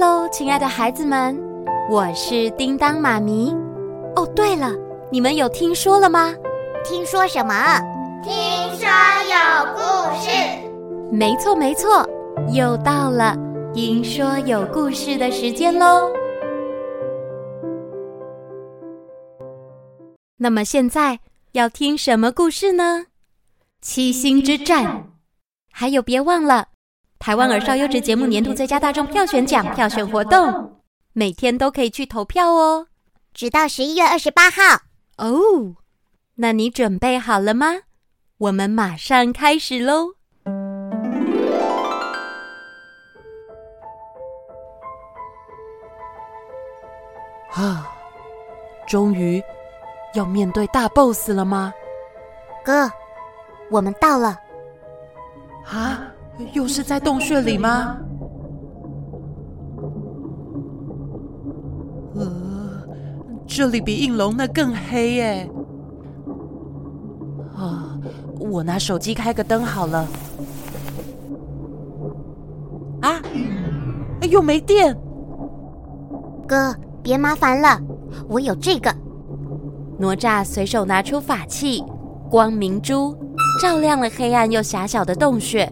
喽，亲爱的孩子们，我是叮当妈咪。哦，对了，你们有听说了吗？听说什么？听说有故事。没错，没错，又到了听说有故事的时间喽。那么现在要听什么故事呢？七星之战。还有，别忘了。台湾儿少优质节目年度最佳大众票选奖票选活动，每天都可以去投票哦，直到十一月二十八号。哦，那你准备好了吗？我们马上开始喽！啊，终于要面对大 BOSS 了吗？哥，我们到了。啊？又是在洞穴里吗？呃，这里比应龙那更黑耶。啊，我拿手机开个灯好了。啊，又没电。哥，别麻烦了，我有这个。哪吒随手拿出法器光明珠，照亮了黑暗又狭小的洞穴。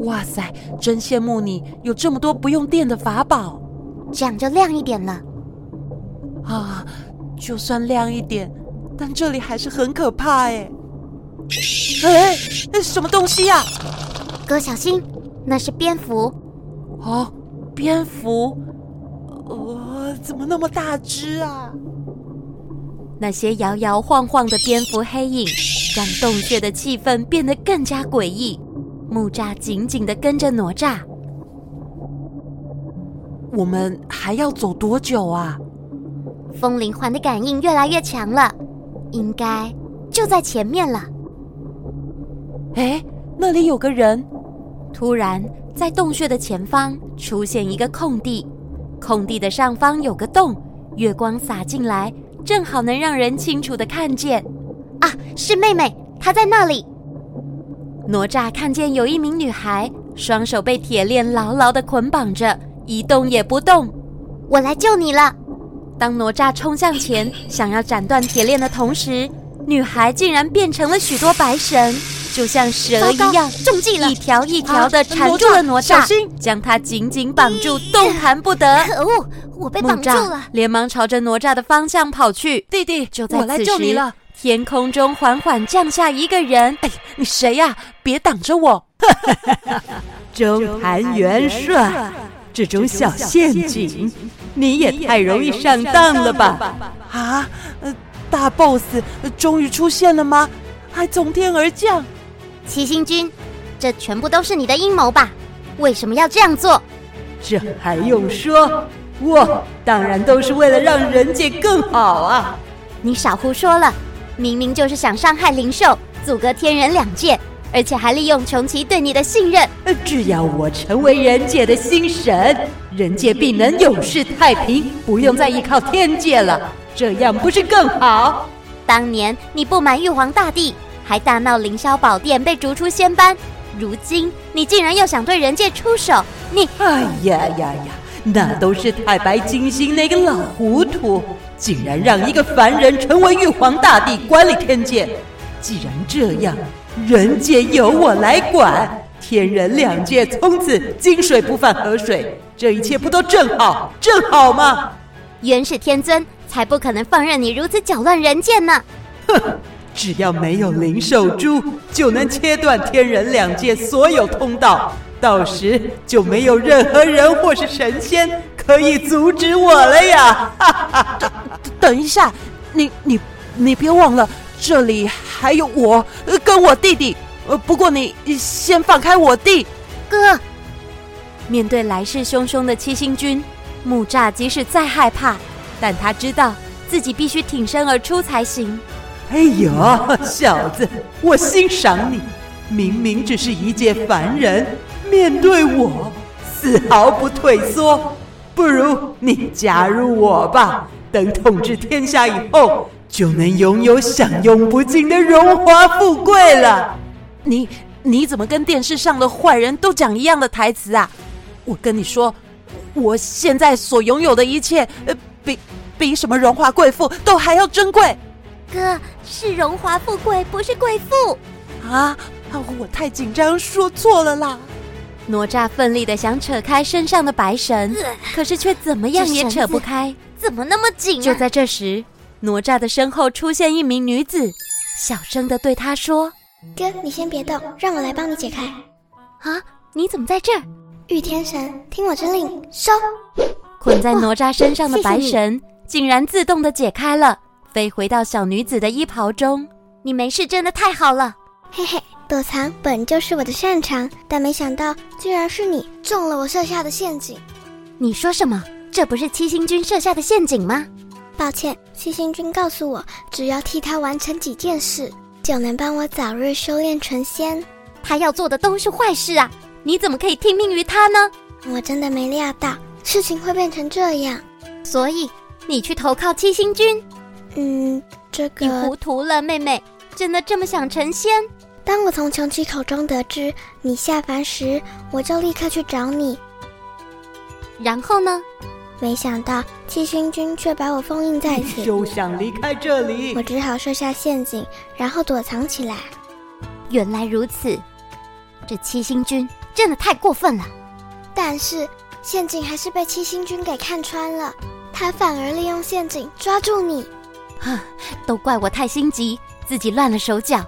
哇塞，真羡慕你有这么多不用电的法宝，这样就亮一点了。啊，就算亮一点，但这里还是很可怕哎！哎，那什么东西呀？哥小心，那是蝙蝠。哦，蝙蝠，呃，怎么那么大只啊？那些摇摇晃晃的蝙蝠黑影，让洞穴的气氛变得更加诡异。木栅紧紧的跟着哪吒。我们还要走多久啊？风铃环的感应越来越强了，应该就在前面了。哎，那里有个人！突然，在洞穴的前方出现一个空地，空地的上方有个洞，月光洒进来，正好能让人清楚的看见。啊，是妹妹，她在那里。哪吒看见有一名女孩，双手被铁链牢牢地捆绑着，一动也不动。我来救你了！当哪吒冲向前，想要斩断铁链的同时，女孩竟然变成了许多白绳，就像蛇一样，中计了，一条一条的缠住了哪吒，将他紧紧绑住，动弹不得。可恶，我被绑住了！连忙朝着哪吒的方向跑去。弟弟，就在此时，我来救你了。天空中缓缓降下一个人，哎，你谁呀？别挡着我！中坛元帅，这种小陷阱，你也太容易上当了吧？啊，呃，大 boss 终于出现了吗？还从天而降？七星君，这全部都是你的阴谋吧？为什么要这样做？这还用说？我当然都是为了让人界更好啊！你少胡说了。明明就是想伤害灵兽，阻隔天人两界，而且还利用穷奇对你的信任。只要我成为人界的新神，人界必能永世太平，不用再依靠天界了。这样不是更好？当年你不满玉皇大帝，还大闹凌霄宝殿被逐出仙班，如今你竟然又想对人界出手，你……哎呀呀呀！那都是太白金星那个老糊涂。竟然让一个凡人成为玉皇大帝管理天界，既然这样，人界由我来管，天人两界从此井水不犯河水，这一切不都正好正好吗？元始天尊才不可能放任你如此搅乱人间呢！哼，只要没有灵兽珠，就能切断天人两界所有通道，到时就没有任何人或是神仙。可以阻止我了呀！等 等一下，你你你别忘了，这里还有我跟我弟弟。呃，不过你先放开我弟。哥，面对来势汹汹的七星军，木栅即使再害怕，但他知道自己必须挺身而出才行。哎呦，小子，我欣赏你，明明只是一介凡人，面对我丝毫不退缩。不如你加入我吧，等统治天下以后，就能拥有享用不尽的荣华富贵了。你你怎么跟电视上的坏人都讲一样的台词啊？我跟你说，我现在所拥有的一切，呃，比比什么荣华贵妇都还要珍贵。哥，是荣华富贵，不是贵妇。啊啊！我太紧张，说错了啦。哪吒奋力的想扯开身上的白绳，可是却怎么样也扯不开，怎么那么紧啊？就在这时，哪吒的身后出现一名女子，小声的对他说：“哥，你先别动，让我来帮你解开。”啊，你怎么在这儿？玉天神，听我之令，收！捆在哪吒身上的白绳竟然自动的解开了，飞回到小女子的衣袍中。你没事，真的太好了。嘿嘿。躲藏本就是我的擅长，但没想到居然是你中了我设下的陷阱。你说什么？这不是七星君设下的陷阱吗？抱歉，七星君告诉我，只要替他完成几件事，就能帮我早日修炼成仙。他要做的都是坏事啊！你怎么可以听命于他呢？我真的没料到事情会变成这样，所以你去投靠七星君。嗯，这个你糊涂了，妹妹，真的这么想成仙？当我从穷奇口中得知你下凡时，我就立刻去找你。然后呢？没想到七星君却把我封印在此，休想离开这里。我只好设下陷阱，然后躲藏起来。原来如此，这七星君真的太过分了。但是陷阱还是被七星君给看穿了，他反而利用陷阱抓住你。哼，都怪我太心急，自己乱了手脚。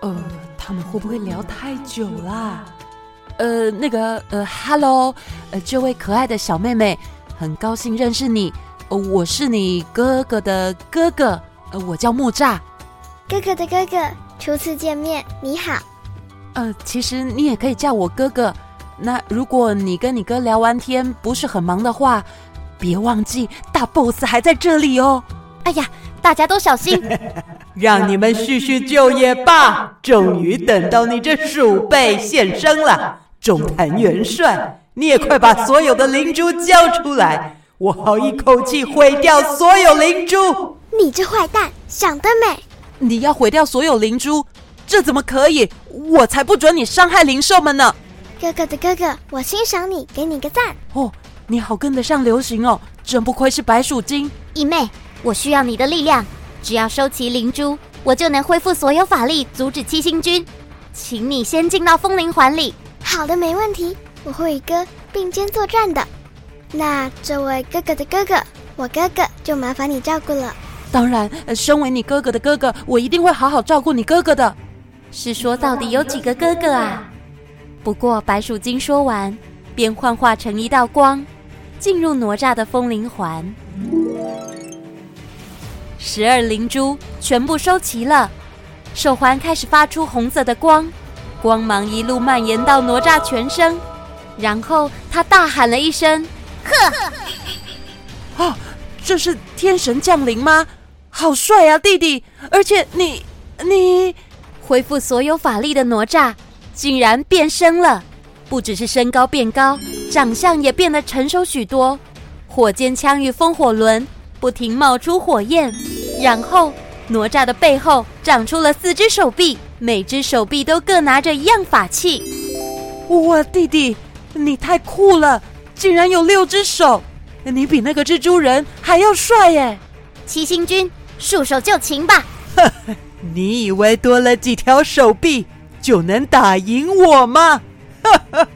呃，他们会不会聊太久啦？呃，那个，呃，Hello，呃，这位可爱的小妹妹，很高兴认识你。呃，我是你哥哥的哥哥，呃，我叫木吒。哥哥的哥哥，初次见面，你好。呃，其实你也可以叫我哥哥。那如果你跟你哥聊完天不是很忙的话，别忘记大 boss 还在这里哦。哎呀，大家都小心。让你们叙叙旧也罢，终于等到你这鼠辈现身了。中坛元帅，你也快把所有的灵珠交出来，我好一口气毁掉所有灵珠。你这坏蛋，想得美！你要毁掉所有灵珠，这怎么可以？我才不准你伤害灵兽们呢！哥哥的哥哥，我欣赏你，给你个赞。哦，你好跟得上流行哦，真不愧是白鼠精。义妹，我需要你的力量。只要收齐灵珠，我就能恢复所有法力，阻止七星君。请你先进到风铃环里。好的，没问题，我会与哥并肩作战的。那这位哥哥的哥哥，我哥哥就麻烦你照顾了。当然，身为你哥哥的哥哥，我一定会好好照顾你哥哥的。是说到底有几个哥哥啊？不过白鼠精说完，便幻化成一道光，进入哪吒的风铃环。十二灵珠全部收齐了，手环开始发出红色的光，光芒一路蔓延到哪吒全身，然后他大喊了一声：“呵！”啊，这是天神降临吗？好帅啊，弟弟！而且你你恢复所有法力的哪吒竟然变身了，不只是身高变高，长相也变得成熟许多，火箭枪与风火轮不停冒出火焰。然后，哪吒的背后长出了四只手臂，每只手臂都各拿着一样法器。哇，弟弟，你太酷了，竟然有六只手！你比那个蜘蛛人还要帅耶！七星君，束手就擒吧！哈哈，你以为多了几条手臂就能打赢我吗？哈哈，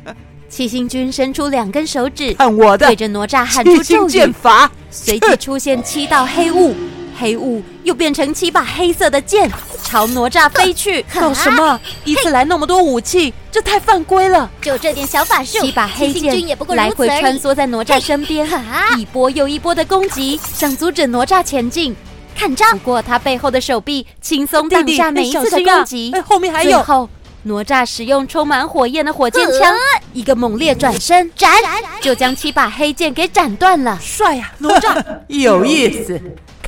七星君伸出两根手指，看我的，对着哪吒喊出咒语，剑法，随即出现七道黑雾。黑雾又变成七把黑色的剑，朝哪吒飞去。搞什么？一次来那么多武器，这太犯规了！就这点小法术，七把黑剑来回穿梭在哪吒身边，一波又一波的攻击，想阻止哪吒前进。看招！不过他背后的手臂轻松挡下每一次的攻击。哎，后面还有。最后，哪吒使用充满火焰的火箭枪，一个猛烈转身，斩，就将七把黑剑给斩断了。帅呀，哪吒 有意思。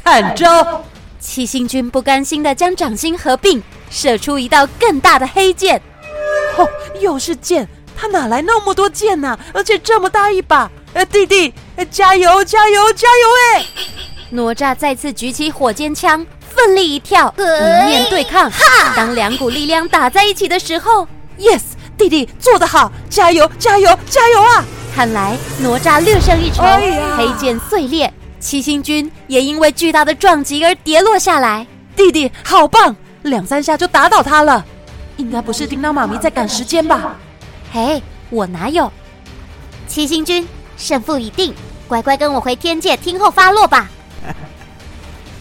看招！七星君不甘心的将掌心合并，射出一道更大的黑剑。哦，又是剑！他哪来那么多剑呢、啊？而且这么大一把！呃，弟弟，加油，加油，加油！哎，哪吒再次举起火箭枪，奋力一跳，迎面对抗。哈！当两股力量打在一起的时候，Yes，弟弟做得好！加油，加油，加油啊！看来哪吒略胜一筹，哎黑剑碎裂，七星君也因为巨大的撞击而跌落下来。弟弟好棒，两三下就打倒他了。应该不是叮当妈咪在赶时间吧？嘿，我哪有？七星君，胜负已定，乖乖跟我回天界听候发落吧。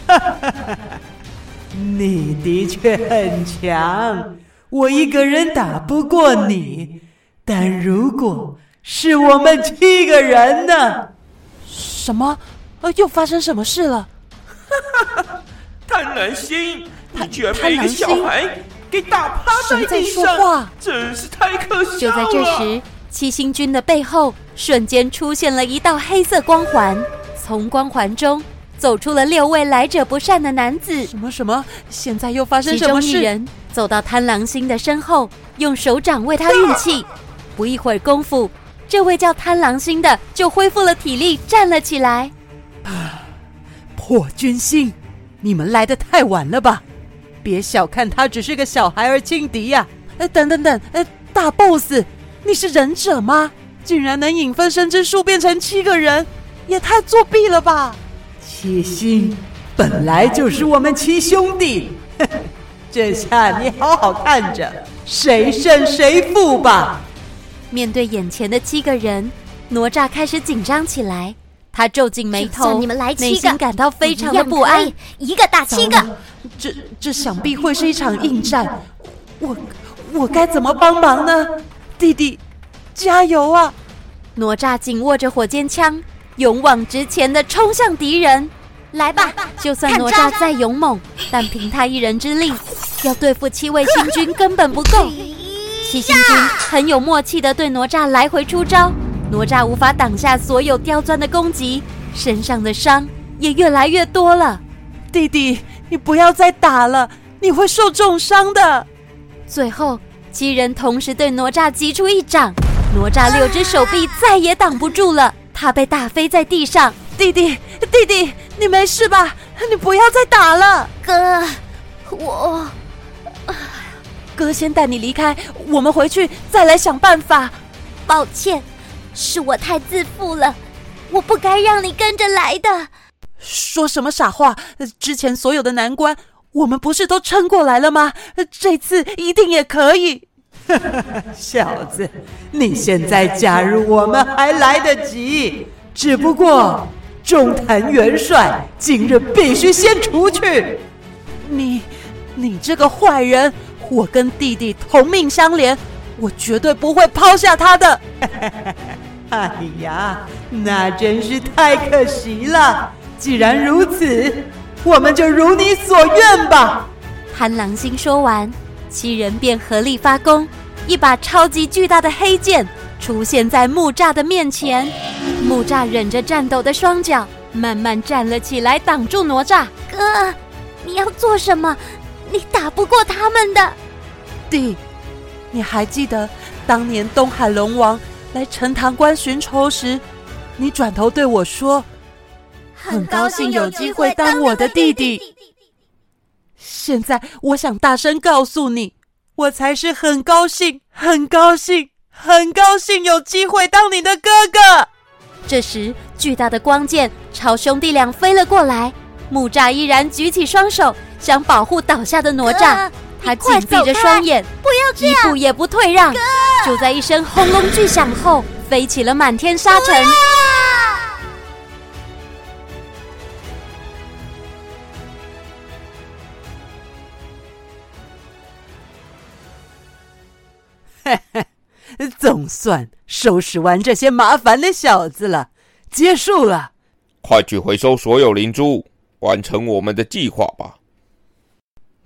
你的确很强，我一个人打不过你。但如果是我们七个人呢？什么？呃，又发生什么事了？贪婪心，他你居然被一个小孩给打趴在地谁在说话，真是太可笑了！就在这时，七星君的背后瞬间出现了一道黑色光环，从光环中走出了六位来者不善的男子。什么什么？现在又发生什么事？中一人走到贪狼星的身后，用手掌为他运气。不一会儿功夫，这位叫贪狼星的就恢复了体力，站了起来。破军星，你们来的太晚了吧？别小看他，只是个小孩儿轻敌呀、呃，等等等，呃，大 boss，你是忍者吗？竟然能引分身之术变成七个人，也太作弊了吧！七星本来就是我们七兄弟，这下你好好看着谁胜谁负吧。面对眼前的七个人，哪吒开始紧张起来。他皱紧眉头，你们来七个内心感到非常的不安。一个打七个，这这想必会是一场硬战，我我该怎么帮忙呢？弟弟，加油啊！哪吒紧握着火尖枪，勇往直前的冲向敌人。来吧，就算哪吒再勇猛，但凭他一人之力，要对付七位星君根本不够。七星君很有默契的对哪吒来回出招。哪吒无法挡下所有刁钻的攻击，身上的伤也越来越多了。弟弟，你不要再打了，你会受重伤的。最后，七人同时对哪吒击出一掌，哪吒六只手臂再也挡不住了，他被打飞在地上。弟弟，弟弟，你没事吧？你不要再打了。哥，我，哥先带你离开，我们回去再来想办法。抱歉。是我太自负了，我不该让你跟着来的。说什么傻话？之前所有的难关，我们不是都撑过来了吗？这次一定也可以。小子，你现在加入我们还来得及，只不过中坛元帅今日必须先出去。你，你这个坏人！我跟弟弟同命相连，我绝对不会抛下他的。哎呀，那真是太可惜了。既然如此，我们就如你所愿吧。贪狼星说完，七人便合力发功，一把超级巨大的黑剑出现在木栅的面前。木栅忍着颤抖的双脚，慢慢站了起来，挡住哪吒。哥，你要做什么？你打不过他们的。弟，你还记得当年东海龙王来陈塘关寻仇时，你转头对我说：“很高兴有机会当我的弟弟。”现在我想大声告诉你，我才是很高兴、很高兴、很高兴有机会当你的哥哥。这时，巨大的光剑朝兄弟俩飞了过来，木栅依然举起双手，想保护倒下的哪吒。他紧闭着双眼，不要这样，一步也不退让。就在一声轰隆巨响后，飞起了满天沙尘。嘿嘿，总算收拾完这些麻烦的小子了，结束了。快去回收所有灵珠，完成我们的计划吧。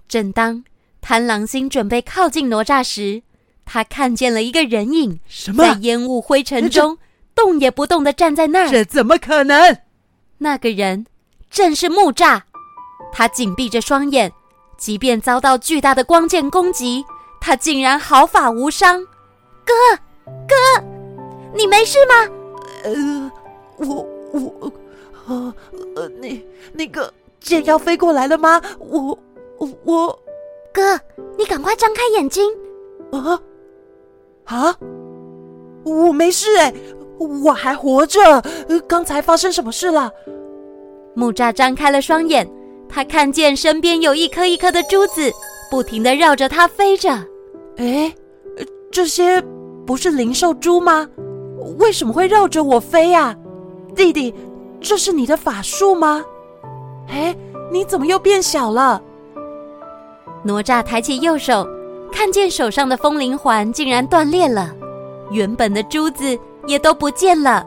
正当贪狼星准备靠近哪吒时，他看见了一个人影，什么？在烟雾灰尘中动也不动的站在那儿。这怎么可能？那个人正是木栅，他紧闭着双眼，即便遭到巨大的光剑攻击，他竟然毫发无伤。哥，哥，你没事吗？呃，我我呃呃，那那个剑要飞过来了吗？我我哥，你赶快张开眼睛。啊啊！我没事哎，我还活着。呃，刚才发生什么事了？木栅张开了双眼，他看见身边有一颗一颗的珠子，不停的绕着它飞着。哎，这些不是灵兽珠吗？为什么会绕着我飞呀？弟弟，这是你的法术吗？哎，你怎么又变小了？哪吒抬起右手，看见手上的风铃环竟然断裂了，原本的珠子也都不见了。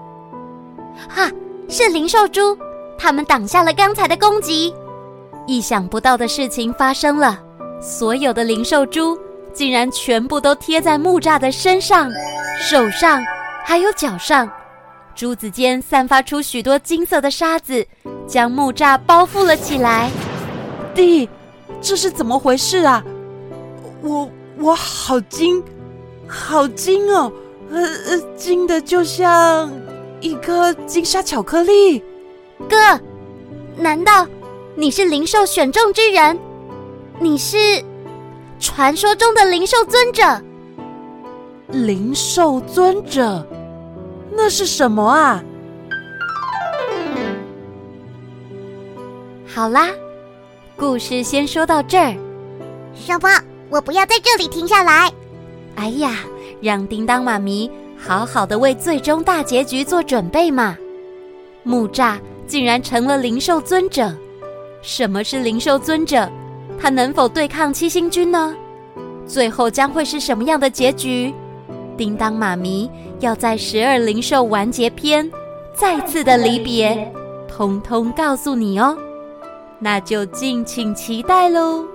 哈，是灵兽珠，他们挡下了刚才的攻击。意想不到的事情发生了，所有的灵兽珠竟然全部都贴在木栅的身上、手上，还有脚上。珠子间散发出许多金色的沙子，将木栅包覆了起来。弟，这是怎么回事啊？我我好金，好金哦，呃呃，金的就像一颗金沙巧克力。哥，难道你是灵兽选中之人？你是传说中的灵兽尊者？灵兽尊者。那是什么啊？好啦，故事先说到这儿。什么？我不要在这里停下来！哎呀，让叮当妈咪好好的为最终大结局做准备嘛！木栅竟然成了灵兽尊者。什么是灵兽尊者？他能否对抗七星君呢？最后将会是什么样的结局？叮当妈咪要在十二灵兽完结篇再次的离别，通通告诉你哦，那就敬请期待喽。